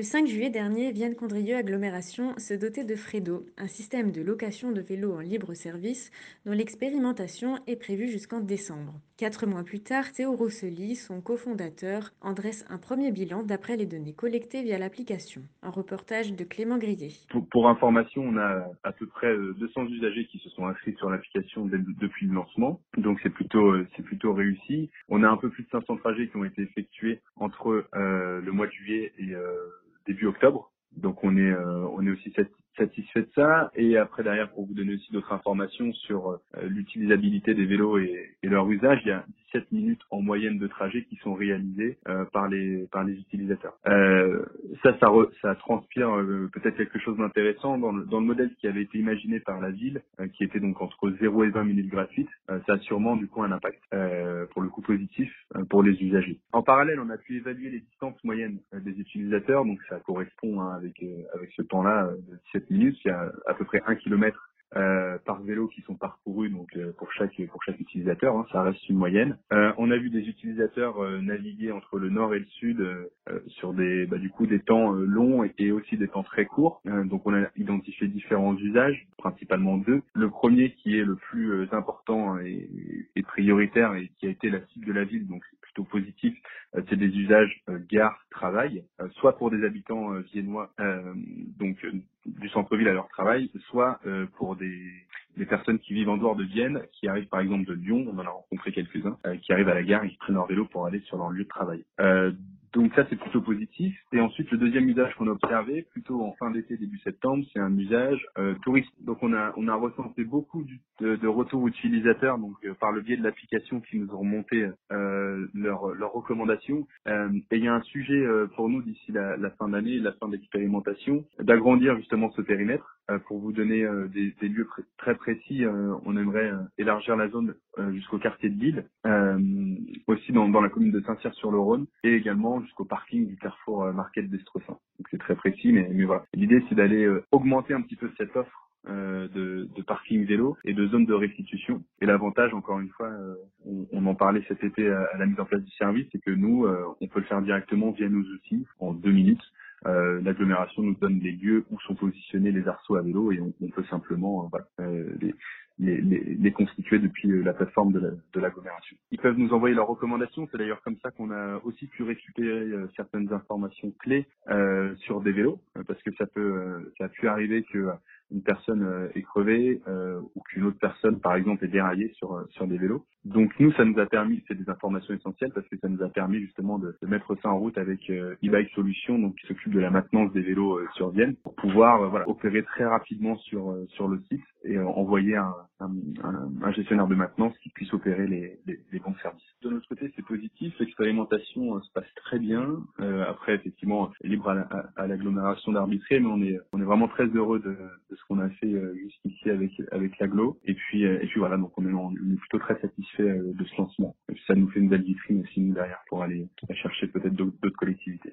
Le 5 juillet dernier, Vienne Condrieu Agglomération se dotait de Fredo, un système de location de vélos en libre service dont l'expérimentation est prévue jusqu'en décembre. Quatre mois plus tard, Théo Rossely, son cofondateur, en dresse un premier bilan d'après les données collectées via l'application. Un reportage de Clément Grillet. Pour, information, on a à peu près 200 usagers qui se sont inscrits sur l'application depuis le lancement, donc c'est plutôt euh, plutôt réussi. On a un peu plus de 500 trajets qui ont été effectués entre euh, le mois de juillet et euh, début octobre. Donc on est euh, on est aussi satisfait de ça. Et après derrière pour vous donner aussi d'autres informations sur euh, l'utilisabilité des vélos et, leur usage, il y a 17 minutes en moyenne de trajet qui sont réalisés euh, par les par les utilisateurs. Euh, ça ça, re, ça transpire peut-être quelque chose d'intéressant dans le, dans le modèle qui avait été imaginé par la ville, qui était donc entre 0 et 20 minutes gratuites. ça a sûrement du coup un impact pour le coup positif pour les usagers. En parallèle, on a pu évaluer les distances moyennes des utilisateurs, donc ça correspond hein, avec avec ce temps-là de 17 minutes. Il y a à peu près un kilomètre euh, par vélo qui sont parcourus donc euh, pour chaque pour chaque utilisateur hein, ça reste une moyenne. Euh, on a vu des utilisateurs naviguer entre le nord et le sud sur des bah, du coup des temps longs et, aussi des temps très courts. Donc on a identifié différents usages principalement deux. Le premier qui est le plus important et, et prioritaire et qui a été la cible de la ville donc plutôt positif, euh, c'est des usages euh, gare-travail, euh, soit pour des habitants viennois, donc du centre-ville à leur travail, soit pour des, personnes qui vivent en dehors de Vienne, qui arrivent par exemple de Lyon, on en a rencontré quelques-uns, qui arrivent à la gare, ils prennent leur vélo pour aller sur leur lieu de travail. Donc ça c'est plutôt positif. Et ensuite le deuxième usage qu'on a observé, plutôt en fin d'été début septembre, c'est un usage euh, touristique. Donc on a on a recensé beaucoup de, de, retours utilisateurs donc euh, par le biais de l'application qui nous ont remonté euh, leurs recommandations. Euh, et il y a un sujet euh, pour nous d'ici la, la, fin d'année, la fin de l'expérimentation, d'agrandir justement ce périmètre. Pour vous donner des, des, lieux très précis, on aimerait élargir la zone jusqu'au quartier de Lille, aussi dans, dans la commune de Saint-Cyr-sur-le-Rhône, et également jusqu'au parking du carrefour euh, Market d'Estressin. Donc c'est très précis, mais, mais voilà. L'idée c'est d'aller euh, augmenter un petit peu cette offre euh, de, de, parking vélo et de zones de restitution. Et l'avantage, encore une fois, euh, on, on, en parlait cet été à, à, la mise en place du service, c'est que nous, euh, on peut le faire directement via nos outils en deux minutes. L'agglomération nous donne des lieux où sont positionnés les arceaux à vélo et on, peut simplement voilà, les, les, les, les, depuis euh, la plateforme de l'agglomération. Ils peuvent nous envoyer leurs recommandations. C'est d'ailleurs comme ça qu'on a aussi pu récupérer euh, certaines informations clés euh, sur des vélos, euh, parce que ça peut, ça a pu arriver que une personne est crevée ou qu'une autre personne, par exemple, est déraillée sur sur des vélos. Donc nous, ça nous a permis, c'est des informations essentielles parce que ça nous a permis justement de, de mettre ça en route avec euh, e-bike solution, donc qui s'occupe de la maintenance des vélos euh, sur Vienne, pour pouvoir voilà, opérer très rapidement sur sur le site et envoyer un, un, un, gestionnaire de maintenance qui puisse opérer les, les, les bons services. De notre côté, c'est positif. L'expérimentation euh, se passe très bien. Euh, après, effectivement, libre à l'agglomération d'arbitrer, mais on est, on est vraiment très heureux de, de ce qu'on a fait euh, jusqu'ici avec, avec l'agglo. Et puis, et puis voilà, donc on est, on est plutôt très satisfait de ce lancement. Et ça nous fait une belle vitrine aussi, nous, derrière, pour aller chercher peut-être d'autres collectivités.